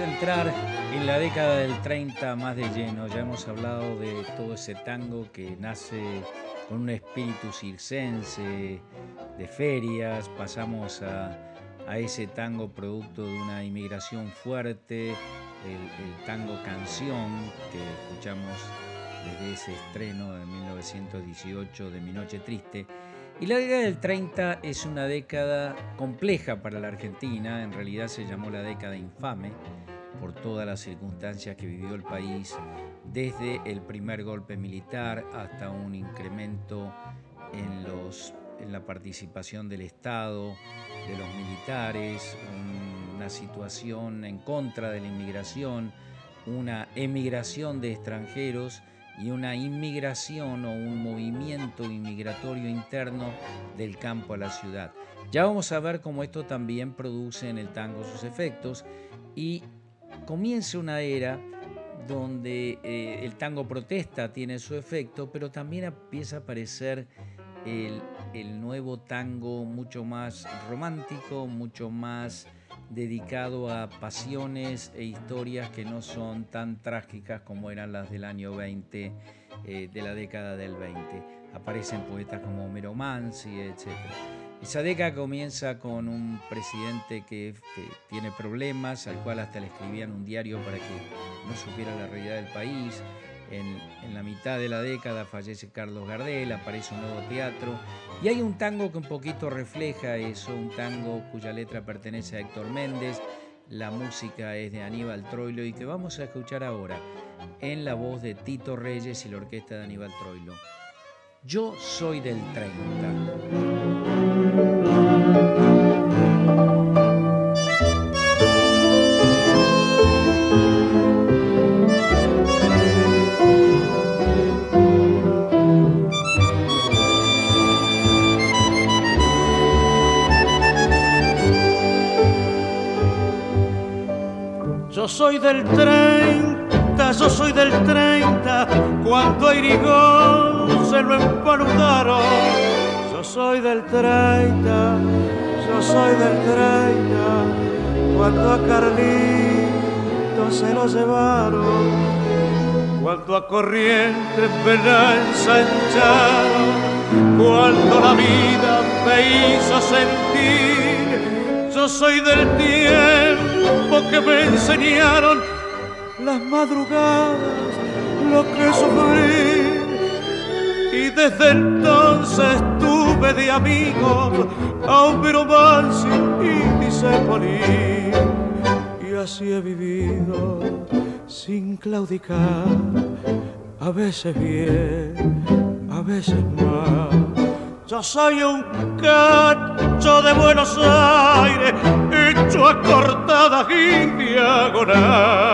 entrar en la década del 30 más de lleno. Ya hemos hablado de todo ese tango que nace con un espíritu circense, de ferias. Pasamos a, ese tango producto de una inmigración fuerte, el, tango canción que escuchamos desde ese estreno de 1918 de Mi Noche Triste. Y la década del 30 es una década compleja para la Argentina, en realidad se llamó la década infame por todas las circunstancias que vivió el país, desde el primer golpe militar hasta un incremento en, la participación del Estado, de los militares, una situación en contra de la inmigración, una emigración de extranjeros y una inmigración o un movimiento inmigratorio interno del campo a la ciudad. Ya vamos a ver cómo esto también produce en el tango sus efectos y comienza una era donde eh, el tango protesta tiene su efecto, pero también empieza a aparecer el, el nuevo tango mucho más romántico, mucho más dedicado a pasiones e historias que no son tan trágicas como eran las del año 20, eh, de la década del 20. Aparecen poetas como Homero Mansi, etc. Esa década comienza con un presidente que, tiene problemas, al cual hasta le escribían un diario para que no supiera la realidad del país. En, la mitad de la década fallece Carlos Gardel, aparece un nuevo teatro y hay un tango que un poquito refleja eso, un tango cuya letra pertenece a Héctor Méndez, la música es de Aníbal Troilo y que vamos a escuchar ahora en la voz de Tito Reyes y la orquesta de Aníbal Troilo. Yo soy del 30. Soy del 30, yo soy del 30, cuando a Irigón se lo empaludaron. Yo soy del 30, yo soy del 30, cuando a Carlito se lo llevaron. Cuando a Corrientes me la ensancharon, cuando la vida me hizo sentir, yo soy del tiempo que me enseñaron las madrugadas, lo que sufrí. Y desde entonces tuve de amigos a Homero Mansi y Disepoli. Y así he vivido sin claudicar, a veces bien, a veces mal yo soy un cacho de Buenos Aires, hecho a cortada diagonal.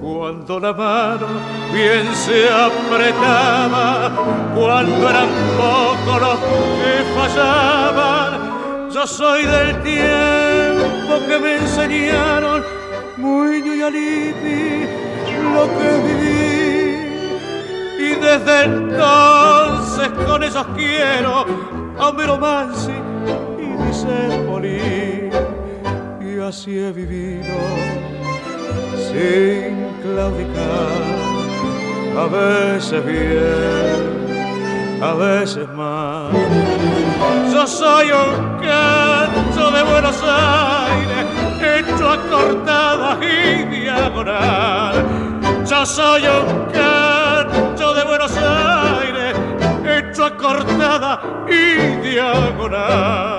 Cuando la mano bien se apretaba cuando eran pocos los que fallaban. Soy del tiempo que me enseñaron muy y Alipi lo que viví. Y desde entonces con esos quiero a Homero Mansi y Disépoli. Y así he vivido sin claudicar a veces bien, a veces mal. Yo soy un canto de Buenos Aires, hecho a cortada y diagonal. Yo soy un canto de Buenos Aires, hecho a cortada y diagonal.